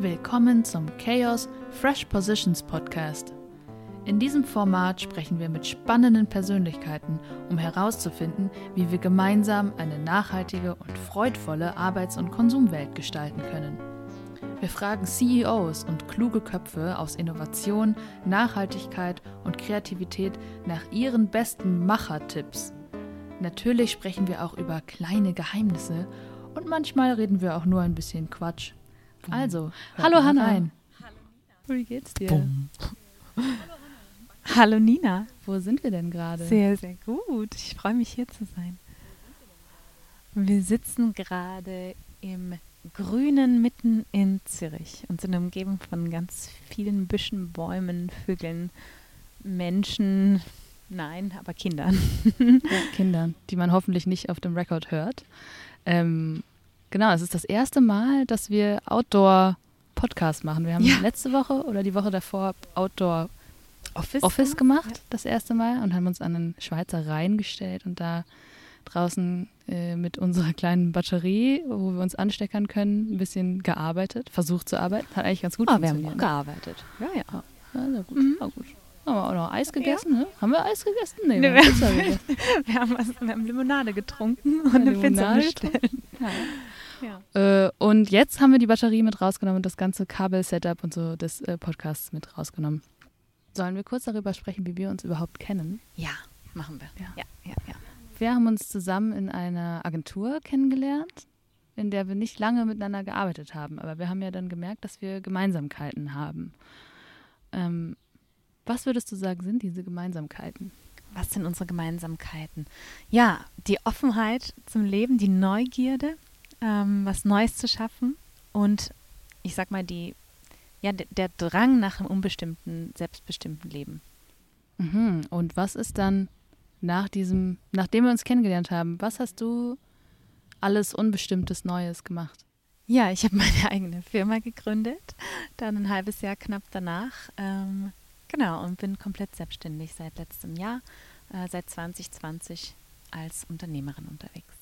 Willkommen zum Chaos Fresh Positions Podcast. In diesem Format sprechen wir mit spannenden Persönlichkeiten, um herauszufinden, wie wir gemeinsam eine nachhaltige und freudvolle Arbeits- und Konsumwelt gestalten können. Wir fragen CEOs und kluge Köpfe aus Innovation, Nachhaltigkeit und Kreativität nach ihren besten Machertipps. Natürlich sprechen wir auch über kleine Geheimnisse und manchmal reden wir auch nur ein bisschen Quatsch. Also, hallo Hanna. Rein. Wie geht's dir? Boom. Hallo Nina. Wo sind wir denn gerade? Sehr, sehr gut. Ich freue mich hier zu sein. Wir sitzen gerade im Grünen mitten in Zürich und sind umgeben von ganz vielen Büschen, Bäumen, Vögeln, Menschen, nein, aber Kindern. Ja, Kindern, die man hoffentlich nicht auf dem Rekord hört. Ähm, genau, es ist das erste Mal, dass wir Outdoor-Podcast machen. Wir haben ja. letzte Woche oder die Woche davor Outdoor Office, Office gemacht, ja. das erste Mal, und haben uns an den Schweizer Rhein gestellt und da draußen äh, mit unserer kleinen Batterie, wo wir uns ansteckern können, ein bisschen gearbeitet, versucht zu arbeiten. Hat eigentlich ganz gut ah, funktioniert. Wir haben gearbeitet. Ja, ja. Ja, sehr gut. Mhm. War gut. Haben wir auch noch Eis gegessen? Ja. Ne? Haben wir Eis gegessen? Nee, nee wir, haben, wir, haben was, wir, haben Limonade getrunken und eine, eine Pizza bestellt. Ja. Ja. Äh, und jetzt haben wir die Batterie mit rausgenommen und das ganze Kabel-Setup und so des äh, Podcasts mit rausgenommen. Sollen wir kurz darüber sprechen, wie wir uns überhaupt kennen? Ja, machen wir. Ja, ja, ja. ja. Wir haben uns zusammen in einer Agentur kennengelernt, in der wir nicht lange miteinander gearbeitet haben. Aber wir haben ja dann gemerkt, dass wir Gemeinsamkeiten haben. Ähm, was würdest du sagen, sind diese Gemeinsamkeiten? Was sind unsere Gemeinsamkeiten? Ja, die Offenheit zum Leben, die Neugierde, ähm, was Neues zu schaffen und ich sag mal, die, ja, der Drang nach einem unbestimmten, selbstbestimmten Leben. Mhm. Und was ist dann nach diesem, nachdem wir uns kennengelernt haben, was hast du alles Unbestimmtes Neues gemacht? Ja, ich habe meine eigene Firma gegründet, dann ein halbes Jahr knapp danach. Ähm, genau, und bin komplett selbstständig seit letztem Jahr, äh, seit 2020 als Unternehmerin unterwegs.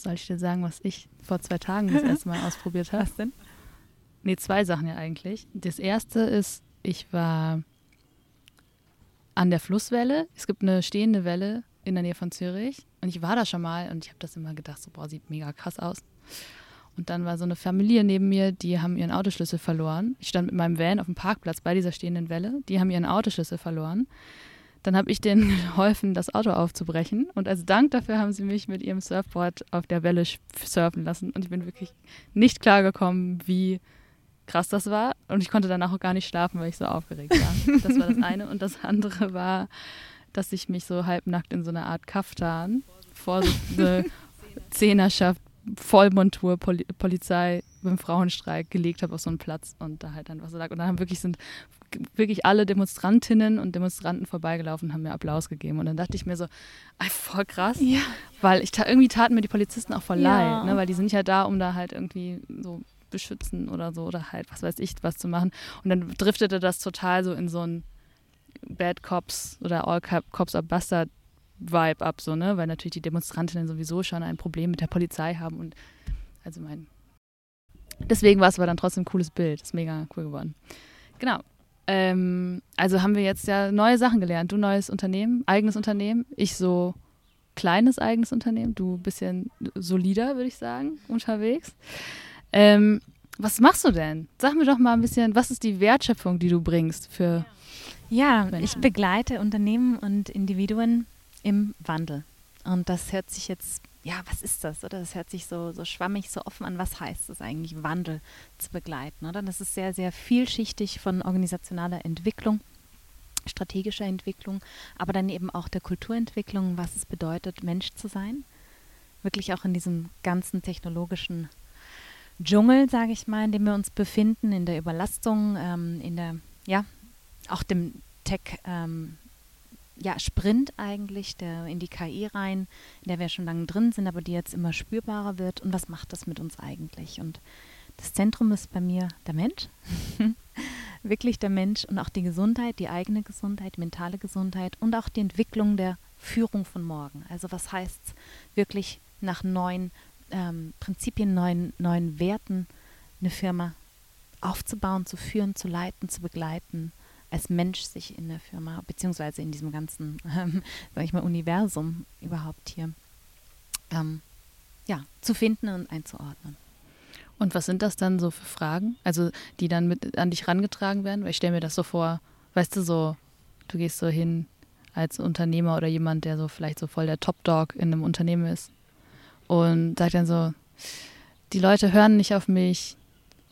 Soll ich dir sagen, was ich vor zwei Tagen das erste Mal ausprobiert habe? Was denn? Nee, zwei Sachen ja eigentlich. Das erste ist, ich war an der Flusswelle. Es gibt eine stehende Welle in der Nähe von Zürich. Und ich war da schon mal und ich habe das immer gedacht, so, boah, sieht mega krass aus. Und dann war so eine Familie neben mir, die haben ihren Autoschlüssel verloren. Ich stand mit meinem Van auf dem Parkplatz bei dieser stehenden Welle. Die haben ihren Autoschlüssel verloren. Dann habe ich denen geholfen, das Auto aufzubrechen. Und als Dank dafür haben sie mich mit ihrem Surfboard auf der Welle surfen lassen. Und ich bin wirklich nicht klargekommen, wie krass das war. Und ich konnte danach auch gar nicht schlafen, weil ich so aufgeregt war. Das war das eine. Und das andere war, dass ich mich so halbnackt in so einer Art Kaftan vor so eine Zehnerschaft, Vollmontur, Poli Polizei beim Frauenstreik gelegt habe auf so einen Platz und da halt einfach so lag. Und dann haben wirklich sind wirklich alle Demonstrantinnen und Demonstranten vorbeigelaufen und haben mir Applaus gegeben. Und dann dachte ich mir so, ey, voll krass. Ja. Weil ich irgendwie taten mir die Polizisten auch voll ja. leid, ne? weil die sind ja da, um da halt irgendwie so beschützen oder so oder halt, was weiß ich, was zu machen. Und dann driftete das total so in so ein Bad Cops oder All Cops are Bastard Vibe ab, so, ne? Weil natürlich die Demonstrantinnen sowieso schon ein Problem mit der Polizei haben und also mein. Deswegen war es aber dann trotzdem ein cooles Bild. Ist mega cool geworden. Genau. Ähm, also haben wir jetzt ja neue Sachen gelernt. Du neues Unternehmen, eigenes Unternehmen. Ich so kleines eigenes Unternehmen. Du bisschen solider, würde ich sagen, unterwegs. Ähm, was machst du denn? Sag mir doch mal ein bisschen, was ist die Wertschöpfung, die du bringst für. Ja, Menschen? ich begleite Unternehmen und Individuen im Wandel. Und das hört sich jetzt, ja, was ist das? Oder das hört sich so, so schwammig, so offen an. Was heißt es eigentlich, Wandel zu begleiten? Oder das ist sehr, sehr vielschichtig von organisationaler Entwicklung, strategischer Entwicklung, aber dann eben auch der Kulturentwicklung, was es bedeutet, Mensch zu sein. Wirklich auch in diesem ganzen technologischen Dschungel, sage ich mal, in dem wir uns befinden, in der Überlastung, ähm, in der, ja, auch dem Tech, ähm, ja, Sprint eigentlich, der in die KI rein, in der wir schon lange drin sind, aber die jetzt immer spürbarer wird. Und was macht das mit uns eigentlich? Und das Zentrum ist bei mir der Mensch, wirklich der Mensch und auch die Gesundheit, die eigene Gesundheit, die mentale Gesundheit und auch die Entwicklung der Führung von morgen. Also was heißt es wirklich nach neuen ähm, Prinzipien, neuen, neuen Werten eine Firma aufzubauen, zu führen, zu leiten, zu begleiten, als Mensch sich in der Firma, beziehungsweise in diesem ganzen, ähm, sag ich mal, Universum überhaupt hier, ähm, ja, zu finden und einzuordnen. Und was sind das dann so für Fragen? Also, die dann mit an dich rangetragen werden? Weil ich stelle mir das so vor, weißt du, so, du gehst so hin als Unternehmer oder jemand, der so vielleicht so voll der Top-Dog in einem Unternehmen ist und sagt dann so, die Leute hören nicht auf mich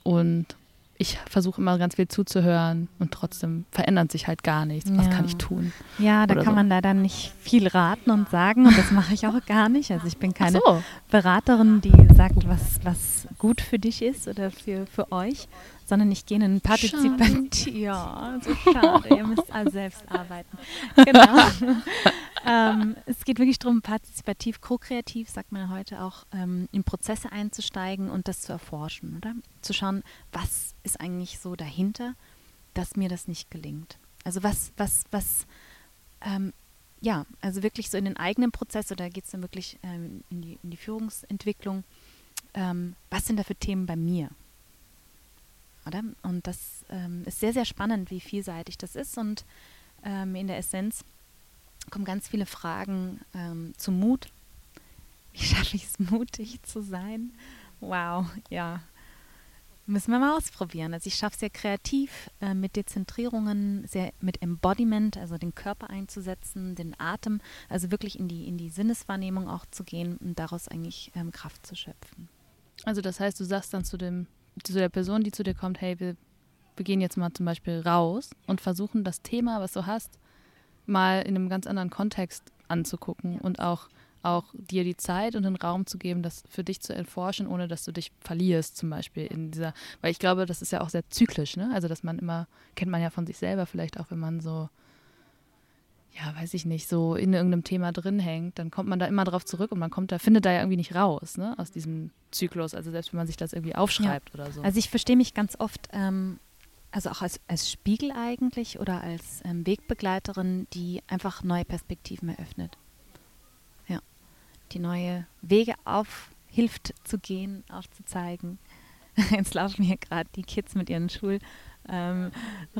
und ich versuche immer ganz viel zuzuhören und trotzdem verändert sich halt gar nichts. Was ja. kann ich tun? Ja, da Oder kann so. man leider nicht viel raten und sagen und das mache ich auch gar nicht. Also ich bin keine so. Beraterin, die sagt, was, was gut für dich ist oder für, für euch, sondern ich gehe in einen Partizipant. Ja, so schade. Ihr müsst alle selbst arbeiten. Genau. ähm, es geht wirklich darum, partizipativ, ko-kreativ, sagt man heute auch, ähm, in Prozesse einzusteigen und das zu erforschen, oder? Zu schauen, was ist eigentlich so dahinter, dass mir das nicht gelingt. Also was, was, was, ähm, ja, also wirklich so in den eigenen Prozess, oder geht es dann wirklich ähm, in, die, in die Führungsentwicklung, ähm, was sind da für Themen bei mir? Oder? Und das ähm, ist sehr, sehr spannend, wie vielseitig das ist. Und ähm, in der Essenz kommen ganz viele Fragen ähm, zum Mut. Wie schaffe ich es, mutig zu sein? Wow, ja. Müssen wir mal ausprobieren. Also ich schaffe es sehr kreativ, äh, mit Dezentrierungen, sehr mit Embodiment, also den Körper einzusetzen, den Atem, also wirklich in die, in die Sinneswahrnehmung auch zu gehen und daraus eigentlich ähm, Kraft zu schöpfen. Also das heißt, du sagst dann zu dem zu der Person, die zu dir kommt, hey, wir, wir gehen jetzt mal zum Beispiel raus und versuchen das Thema, was du hast, mal in einem ganz anderen Kontext anzugucken und auch, auch dir die Zeit und den Raum zu geben, das für dich zu erforschen, ohne dass du dich verlierst, zum Beispiel in dieser, weil ich glaube, das ist ja auch sehr zyklisch, ne? Also dass man immer, kennt man ja von sich selber vielleicht auch, wenn man so ja, weiß ich nicht, so in irgendeinem Thema drin hängt, dann kommt man da immer drauf zurück und man kommt da, findet da ja irgendwie nicht raus, ne, aus diesem Zyklus. Also selbst wenn man sich das irgendwie aufschreibt ja. oder so. Also ich verstehe mich ganz oft, ähm, also auch als, als Spiegel eigentlich oder als ähm, Wegbegleiterin, die einfach neue Perspektiven eröffnet. Ja. Die neue Wege aufhilft zu gehen, aufzuzeigen. Jetzt laufen hier gerade die Kids mit ihren Schul- ähm,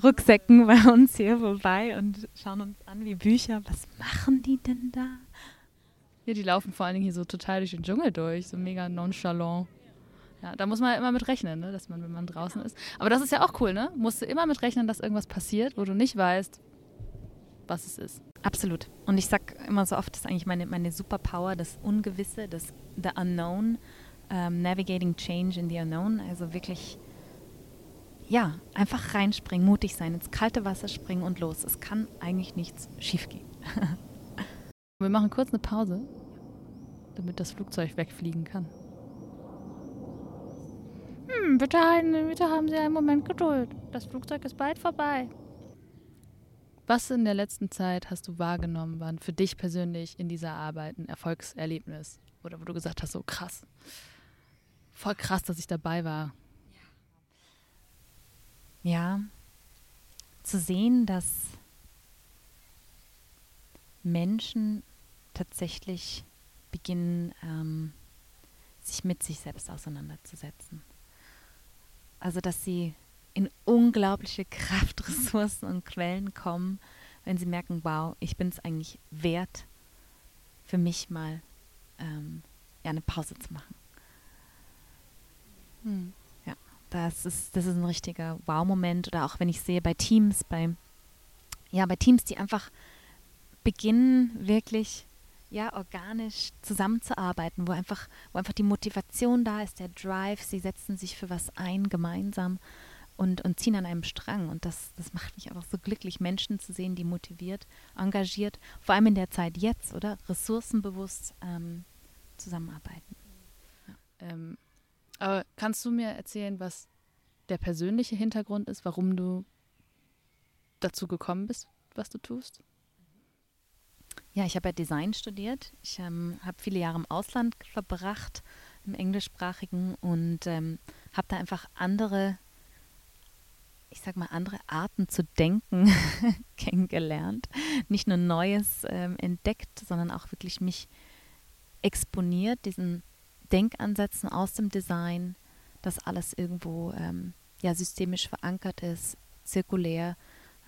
Rucksäcken bei uns hier vorbei und schauen uns an wie Bücher. Was machen die denn da? Ja, die laufen vor allen Dingen hier so total durch den Dschungel durch, so mega nonchalant. Ja, da muss man immer mit rechnen, ne? dass man, wenn man draußen ist. Aber das ist ja auch cool, ne? Musst du immer mit rechnen, dass irgendwas passiert, wo du nicht weißt, was es ist. Absolut. Und ich sag immer so oft, das ist eigentlich meine, meine Superpower, das Ungewisse, das The Unknown, um, ähm, Navigating Change in the Unknown. Also wirklich ja, einfach reinspringen, mutig sein, ins kalte Wasser springen und los. Es kann eigentlich nichts schiefgehen. Wir machen kurz eine Pause, damit das Flugzeug wegfliegen kann. Hm, bitte, bitte haben Sie einen Moment Geduld. Das Flugzeug ist bald vorbei. Was in der letzten Zeit hast du wahrgenommen, waren für dich persönlich in dieser Arbeit ein Erfolgserlebnis? Oder wo du gesagt hast, so krass, voll krass, dass ich dabei war ja, zu sehen, dass Menschen tatsächlich beginnen, ähm, sich mit sich selbst auseinanderzusetzen. Also, dass sie in unglaubliche Kraftressourcen und Quellen kommen, wenn sie merken, wow, ich bin es eigentlich wert, für mich mal ähm, ja, eine Pause zu machen. Hm. Das ist, das ist ein richtiger Wow-Moment. Oder auch wenn ich sehe bei Teams, bei, ja, bei Teams, die einfach beginnen, wirklich ja, organisch zusammenzuarbeiten, wo einfach, wo einfach die Motivation da ist, der Drive, sie setzen sich für was ein, gemeinsam und, und ziehen an einem Strang. Und das, das macht mich einfach so glücklich, Menschen zu sehen, die motiviert, engagiert, vor allem in der Zeit jetzt, oder? Ressourcenbewusst ähm, zusammenarbeiten. Ja. Ähm, aber kannst du mir erzählen, was der persönliche Hintergrund ist, warum du dazu gekommen bist, was du tust? Ja, ich habe ja Design studiert. Ich ähm, habe viele Jahre im Ausland verbracht, im englischsprachigen, und ähm, habe da einfach andere, ich sag mal, andere Arten zu denken kennengelernt. Nicht nur Neues ähm, entdeckt, sondern auch wirklich mich exponiert, diesen Denkansätzen aus dem Design, das alles irgendwo ähm, ja systemisch verankert ist, zirkulär,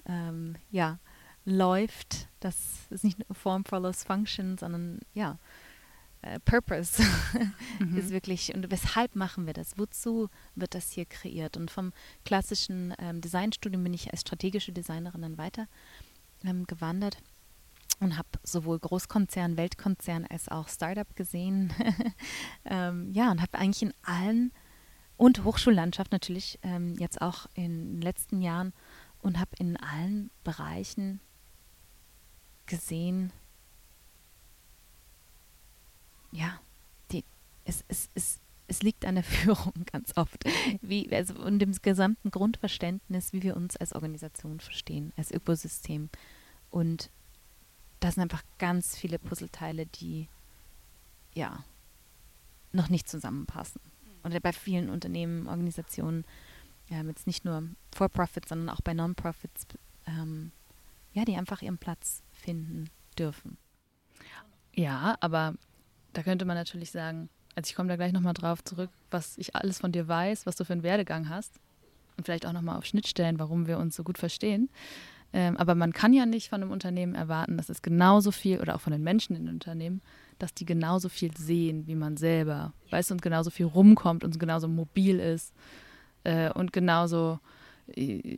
ähm, ja, läuft. Das ist nicht nur Form follows Function, sondern ja, äh, Purpose mhm. ist wirklich, und weshalb machen wir das? Wozu wird das hier kreiert? Und vom klassischen ähm, Designstudium bin ich als strategische Designerin dann weiter ähm, gewandert und habe sowohl Großkonzern, Weltkonzern als auch Startup gesehen. ähm, ja, und habe eigentlich in allen und Hochschullandschaft natürlich ähm, jetzt auch in den letzten Jahren und habe in allen Bereichen gesehen, ja, die, es, es, es, es liegt an der Führung ganz oft. Wie, also und dem gesamten Grundverständnis, wie wir uns als Organisation verstehen, als Ökosystem. Und das sind einfach ganz viele Puzzleteile, die ja noch nicht zusammenpassen. Und bei vielen Unternehmen, Organisationen, ähm, jetzt nicht nur For-Profit, sondern auch bei Non-Profits, ähm, ja, die einfach ihren Platz finden dürfen. Ja, aber da könnte man natürlich sagen, also ich komme da gleich nochmal drauf zurück, was ich alles von dir weiß, was du für einen Werdegang hast und vielleicht auch nochmal auf Schnittstellen, warum wir uns so gut verstehen. Ähm, aber man kann ja nicht von einem Unternehmen erwarten, dass es genauso viel, oder auch von den Menschen in den Unternehmen, dass die genauso viel sehen wie man selber, weißt du, und genauso viel rumkommt und genauso mobil ist äh, und genauso äh,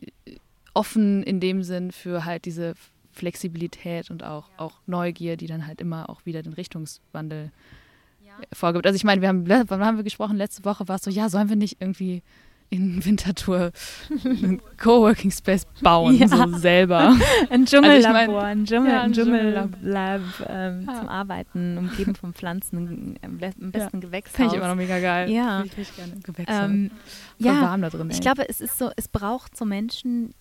offen in dem Sinn für halt diese Flexibilität und auch, auch Neugier, die dann halt immer auch wieder den Richtungswandel äh, vorgibt. Also ich meine, wir haben, wann haben wir gesprochen? Letzte Woche war es so, ja, sollen wir nicht irgendwie in Winterthur einen Coworking Space bauen, ja. so selber. Ein Dschungellabor, also ich mein, ein, Dschungel, ja, ein Dschungellab ähm, ja. zum Arbeiten, umgeben von Pflanzen, am besten ja. Gewächshaus. Finde ich immer noch mega geil. Ja. Ich richtig gerne Gewächshaus. Ähm, ja, warm da drin. Ey. Ich glaube, es ist so, es braucht so Menschen,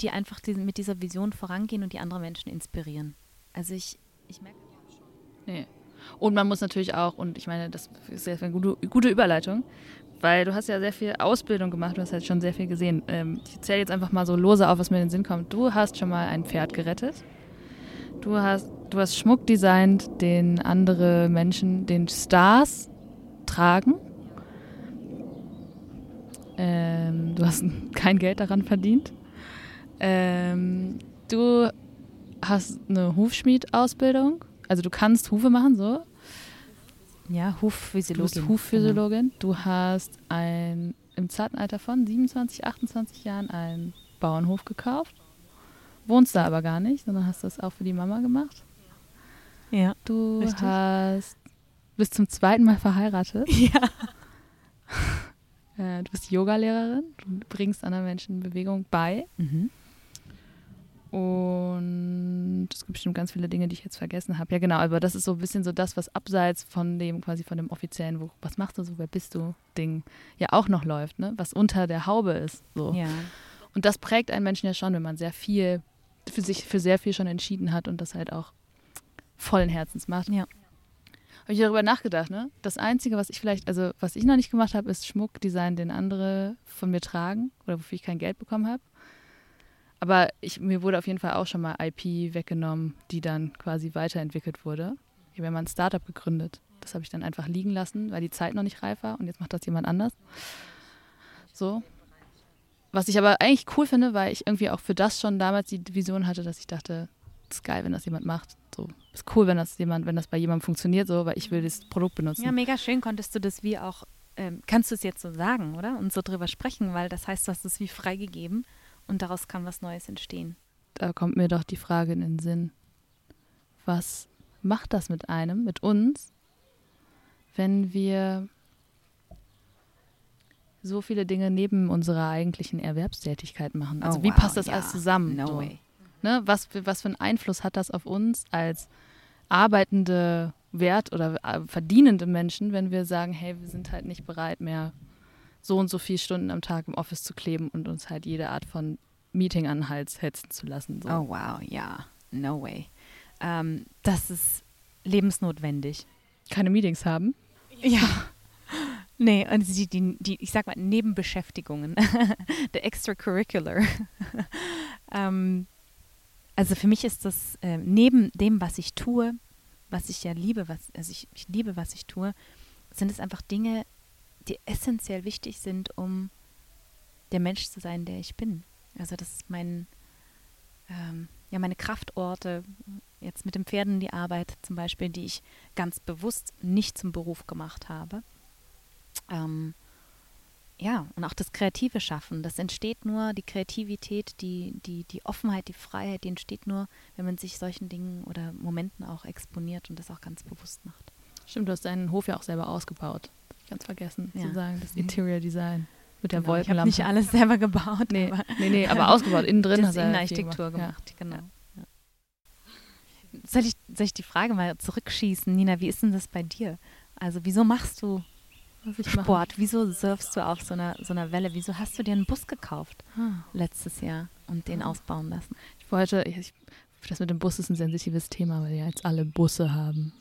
die einfach diesen, mit dieser Vision vorangehen und die andere Menschen inspirieren. Also ich, ich merke das schon. Nee. Und man muss natürlich auch, und ich meine, das ist ja eine gute, gute Überleitung, weil du hast ja sehr viel Ausbildung gemacht, du hast halt schon sehr viel gesehen. Ähm, ich zähle jetzt einfach mal so lose auf, was mir in den Sinn kommt. Du hast schon mal ein Pferd gerettet. Du hast, du hast Schmuck designt, den andere Menschen, den Stars tragen. Ähm, du hast kein Geld daran verdient. Ähm, du hast eine Hufschmied-Ausbildung. Also du kannst Hufe machen, so. Ja, Hufphysiologin. Du bist Hufphysiologin. Genau. Du hast ein, im zarten Alter von 27, 28 Jahren einen Bauernhof gekauft. Wohnst da aber gar nicht, sondern hast das auch für die Mama gemacht. Ja. Du richtig. hast bist zum zweiten Mal verheiratet. Ja. Äh, du bist Yogalehrerin. Du bringst anderen Menschen Bewegung bei. Mhm. Und es gibt bestimmt ganz viele Dinge, die ich jetzt vergessen habe. Ja, genau, aber das ist so ein bisschen so das, was abseits von dem, quasi von dem offiziellen, wo, was machst du so, wer bist du, Ding, ja auch noch läuft, ne? Was unter der Haube ist. So. Ja. Und das prägt einen Menschen ja schon, wenn man sehr viel, für sich für sehr viel schon entschieden hat und das halt auch vollen Herzens macht. Ja. Habe ich darüber nachgedacht, ne? Das Einzige, was ich vielleicht, also was ich noch nicht gemacht habe, ist Schmuckdesign, den andere von mir tragen oder wofür ich kein Geld bekommen habe. Aber ich, mir wurde auf jeden Fall auch schon mal IP weggenommen, die dann quasi weiterentwickelt wurde. Ich habe ja mal ein Startup gegründet. Das habe ich dann einfach liegen lassen, weil die Zeit noch nicht reif war und jetzt macht das jemand anders. So. Was ich aber eigentlich cool finde, weil ich irgendwie auch für das schon damals die Vision hatte, dass ich dachte, es ist geil, wenn das jemand macht. So, ist cool, wenn das jemand, wenn das bei jemandem funktioniert, so, weil ich will das Produkt benutzen. Ja, mega schön konntest du das wie auch, ähm, kannst du es jetzt so sagen, oder? Und so drüber sprechen, weil das heißt, du hast es wie freigegeben und daraus kann was Neues entstehen. Da kommt mir doch die Frage in den Sinn, was macht das mit einem, mit uns, wenn wir so viele Dinge neben unserer eigentlichen Erwerbstätigkeit machen? Also oh, wie wow, passt das ja. alles zusammen? No so? way. Ne? Was, was für einen Einfluss hat das auf uns als arbeitende Wert- oder äh, verdienende Menschen, wenn wir sagen, hey, wir sind halt nicht bereit mehr so und so viele Stunden am Tag im Office zu kleben und uns halt jede Art von Meeting an den Hals hetzen zu lassen. So. Oh wow, ja, no way. Ähm, das ist lebensnotwendig. Keine Meetings haben? Ja. Nee, und die, die, die, ich sag mal, Nebenbeschäftigungen, der Extracurricular. ähm, also für mich ist das äh, neben dem, was ich tue, was ich ja liebe, was, also ich, ich liebe, was ich tue, sind es einfach Dinge, die essentiell wichtig sind, um der Mensch zu sein, der ich bin. Also das ist mein, ähm, ja, meine Kraftorte, jetzt mit den Pferden die Arbeit zum Beispiel, die ich ganz bewusst nicht zum Beruf gemacht habe. Ähm, ja, und auch das kreative Schaffen, das entsteht nur, die Kreativität, die, die, die Offenheit, die Freiheit, die entsteht nur, wenn man sich solchen Dingen oder Momenten auch exponiert und das auch ganz bewusst macht. Stimmt, du hast deinen Hof ja auch selber ausgebaut. Ganz vergessen ja. zu sagen, das mhm. Interior Design mit der genau, Wolkenlampe. Ich habe nicht alles selber gebaut. Nee, aber, nee, nee, aber ausgebaut. Innen drin hast du Innenarchitektur gemacht. gemacht. Genau. Soll, ich, soll ich die Frage mal zurückschießen, Nina? Wie ist denn das bei dir? Also, wieso machst du Sport? Mache. Wieso surfst du auf so einer, so einer Welle? Wieso hast du dir einen Bus gekauft hm. letztes Jahr und den hm. ausbauen lassen? Ich wollte, ich, das mit dem Bus ist ein sensitives Thema, weil ja jetzt alle Busse haben.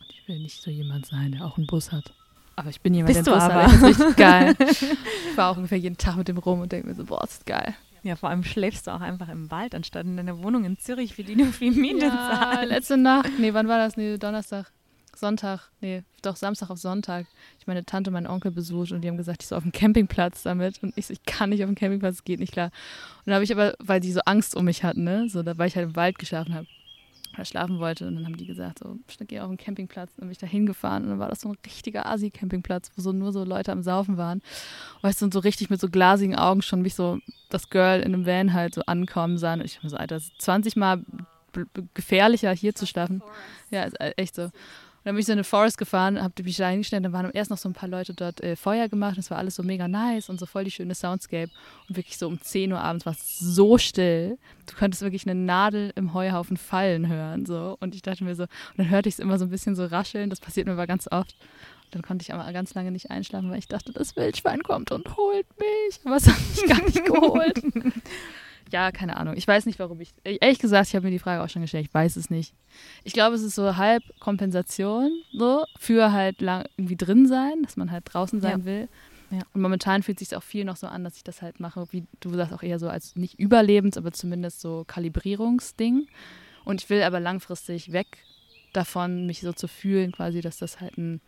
Und ich will nicht so jemand sein, der auch einen Bus hat. Aber ich bin jemand, Bist der Bus aber. ist richtig geil. ich fahre auch ungefähr jeden Tag mit dem rum und denke mir so, boah, das ist geil. Ja, vor allem schläfst du auch einfach im Wald, anstatt in deiner Wohnung in Zürich, wie die nur viel Miete ja, zahlen. letzte Nacht, nee, wann war das? Nee, Donnerstag. Sonntag, nee, doch Samstag auf Sonntag, ich meine Tante und meinen Onkel besucht und die haben gesagt, ich soll auf dem Campingplatz damit. Und ich so, ich kann nicht auf dem Campingplatz, geht nicht klar. Und dann habe ich aber, weil die so Angst um mich hatten, ne, so, weil ich halt im Wald geschlafen habe, oder schlafen wollte. Und dann haben die gesagt, so, geh auf den Campingplatz. Und dann bin ich da hingefahren und dann war das so ein richtiger Asi-Campingplatz, wo so nur so Leute am Saufen waren. Weißt du, und so richtig mit so glasigen Augen schon mich so das Girl in einem Van halt so ankommen sahen. Und ich war so, Alter, das ist 20 Mal gefährlicher hier zu schlafen. Ja, ist äh, echt so dann bin ich so in eine Forest gefahren, habe mich da hingestellt, dann waren erst noch so ein paar Leute dort äh, Feuer gemacht. Das war alles so mega nice und so voll die schöne Soundscape. Und wirklich so um 10 Uhr abends war es so still. Du könntest wirklich eine Nadel im Heuhaufen fallen hören. So. Und ich dachte mir so, und dann hörte ich es immer so ein bisschen so rascheln. Das passiert mir aber ganz oft. Und dann konnte ich aber ganz lange nicht einschlafen, weil ich dachte, das Wildschwein kommt und holt mich. Aber es hat mich gar nicht geholt. Ja, keine Ahnung. Ich weiß nicht, warum ich. Ehrlich gesagt, ich habe mir die Frage auch schon gestellt. Ich weiß es nicht. Ich glaube, es ist so halb Kompensation so für halt lang irgendwie drin sein, dass man halt draußen sein ja. will. Ja. Und momentan fühlt es sich auch viel noch so an, dass ich das halt mache, wie du sagst, auch eher so als nicht Überlebens, aber zumindest so Kalibrierungsding. Und ich will aber langfristig weg davon, mich so zu fühlen, quasi, dass das halt ein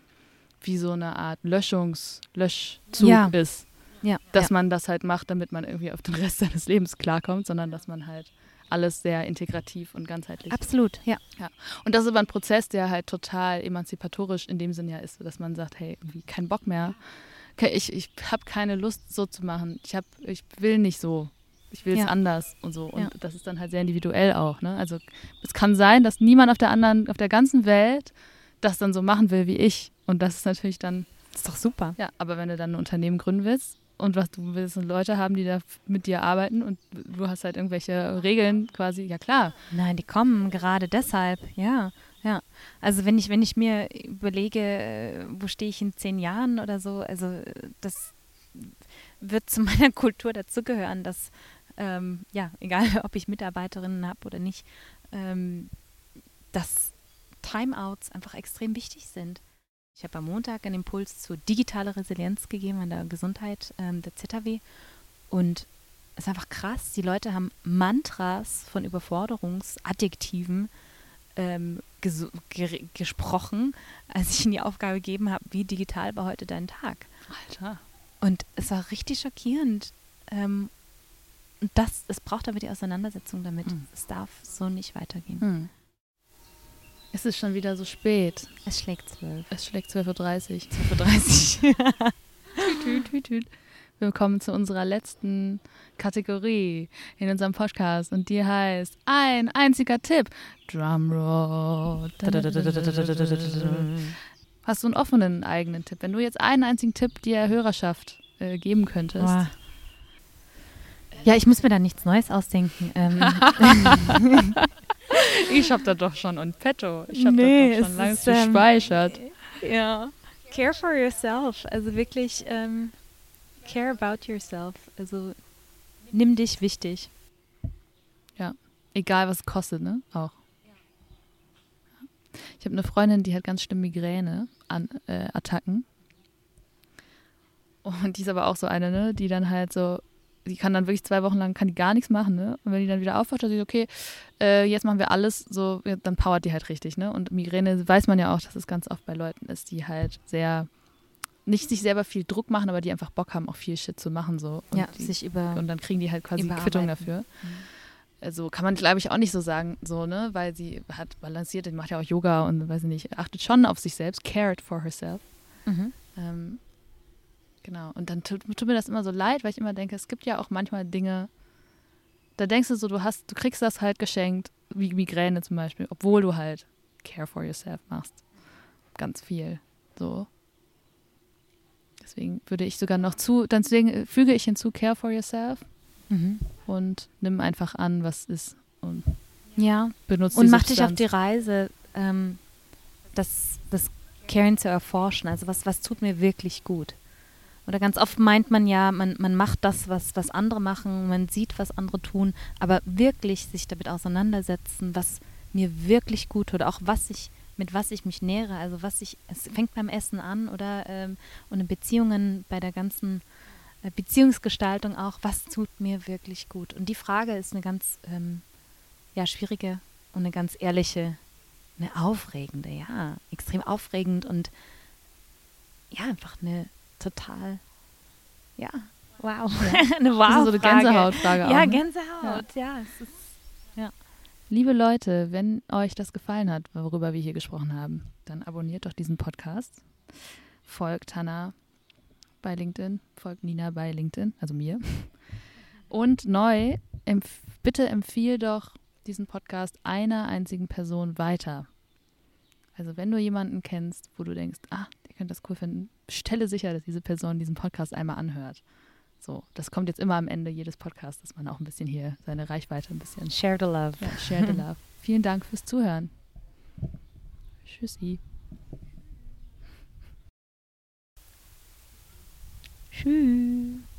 wie so eine Art Löschungs Löschzug ja. ist. Ja, dass ja. man das halt macht, damit man irgendwie auf den Rest seines Lebens klarkommt, sondern dass man halt alles sehr integrativ und ganzheitlich. Absolut, ja. ja. Und das ist aber ein Prozess, der halt total emanzipatorisch in dem Sinne ja ist, dass man sagt, hey, irgendwie kein Bock mehr. Ich, ich habe keine Lust, so zu machen. Ich, hab, ich will nicht so. Ich will es ja. anders und so. Und ja. das ist dann halt sehr individuell auch. Ne? Also es kann sein, dass niemand auf der anderen, auf der ganzen Welt das dann so machen will wie ich. Und das ist natürlich dann. Das ist doch super. Ja, aber wenn du dann ein Unternehmen gründen willst, und was du willst Leute haben, die da mit dir arbeiten und du hast halt irgendwelche Regeln quasi, ja klar. Nein, die kommen gerade deshalb, ja. Ja, also wenn ich, wenn ich mir überlege, äh, wo stehe ich in zehn Jahren oder so, also das wird zu meiner Kultur dazugehören, dass, ähm, ja, egal ob ich Mitarbeiterinnen habe oder nicht, ähm, dass Timeouts einfach extrem wichtig sind. Ich habe am Montag einen Impuls zu digitaler Resilienz gegeben an der Gesundheit ähm, der ZHW. Und es ist einfach krass. Die Leute haben Mantras von Überforderungsadjektiven ähm, ges ge gesprochen, als ich ihnen die Aufgabe gegeben habe, wie digital war heute dein Tag. Alter. Und es war richtig schockierend. Ähm, und das, es braucht aber die Auseinandersetzung damit. Hm. Es darf so nicht weitergehen. Hm. Es ist schon wieder so spät. Es schlägt zwölf. Es schlägt 12.30 Uhr. 12.30 Uhr. tüt, tüt, tüt. Wir kommen zu unserer letzten Kategorie in unserem Podcast und die heißt ein einziger Tipp. Drumroll. Hast du einen offenen eigenen Tipp? Wenn du jetzt einen einzigen Tipp der Hörerschaft äh, geben könntest. Boah. Ja, ich muss mir da nichts Neues ausdenken. Ähm. ich habe da doch schon ein petto. Ich habe nee, da doch schon lange gespeichert. Ähm, ja. Care for yourself. Also wirklich ähm, care about yourself. Also nimm dich wichtig. Ja. Egal, was es kostet, ne? Auch. Ich habe eine Freundin, die hat ganz schlimm Migräne-Attacken. Äh, und die ist aber auch so eine, ne, die dann halt so die kann dann wirklich zwei Wochen lang kann die gar nichts machen, ne? Und wenn die dann wieder aufwacht, dann sagt sie, okay, äh, jetzt machen wir alles, so, ja, dann powert die halt richtig, ne? Und Migräne weiß man ja auch, dass es ganz oft bei Leuten ist, die halt sehr nicht sich selber viel Druck machen, aber die einfach Bock haben, auch viel Shit zu machen. So. Und ja, die, sich über. Und dann kriegen die halt quasi Quittung dafür. Mhm. Also kann man, glaube ich, auch nicht so sagen, so, ne? Weil sie hat balanciert, die macht ja auch Yoga und weiß ich nicht, achtet schon auf sich selbst, cared for herself. Mhm. Ähm, genau. Und dann tut, tut, mir das immer so leid, weil ich immer denke, es gibt ja auch manchmal Dinge, da denkst du so, du hast, du kriegst das halt geschenkt, wie Migräne zum Beispiel, obwohl du halt care for yourself machst. Ganz viel. So. Deswegen würde ich sogar noch zu, deswegen füge ich hinzu, care for yourself mhm. und nimm einfach an, was ist und ja benutze und mach dich auf die Reise, ähm, das, das Caring zu erforschen. Also was, was tut mir wirklich gut? Oder ganz oft meint man ja, man, man macht das, was, was andere machen, man sieht, was andere tun, aber wirklich sich damit auseinandersetzen, was mir wirklich gut tut, auch was ich, mit was ich mich nähere, also was ich, es fängt beim Essen an oder ähm, und in Beziehungen bei der ganzen äh, Beziehungsgestaltung auch, was tut mir wirklich gut? Und die Frage ist eine ganz ähm, ja, schwierige und eine ganz ehrliche, eine aufregende, ja, extrem aufregend und ja, einfach eine total, ja, wow, ja. eine wow. Also so eine Gänsehautfrage. Ja, auch, ne? Gänsehaut, ja. ja, es ist, ja. Liebe Leute, wenn euch das gefallen hat, worüber wir hier gesprochen haben, dann abonniert doch diesen Podcast. Folgt Hannah bei LinkedIn, folgt Nina bei LinkedIn, also mir. Und neu, empf bitte empfiehl doch diesen Podcast einer einzigen Person weiter. Also wenn du jemanden kennst, wo du denkst, ah, der könnte das cool finden, stelle sicher, dass diese Person diesen Podcast einmal anhört. So, das kommt jetzt immer am Ende jedes Podcasts, dass man auch ein bisschen hier seine Reichweite ein bisschen. Share the love. Ja, share the love. Vielen Dank fürs Zuhören. Tschüssi. Tschüss.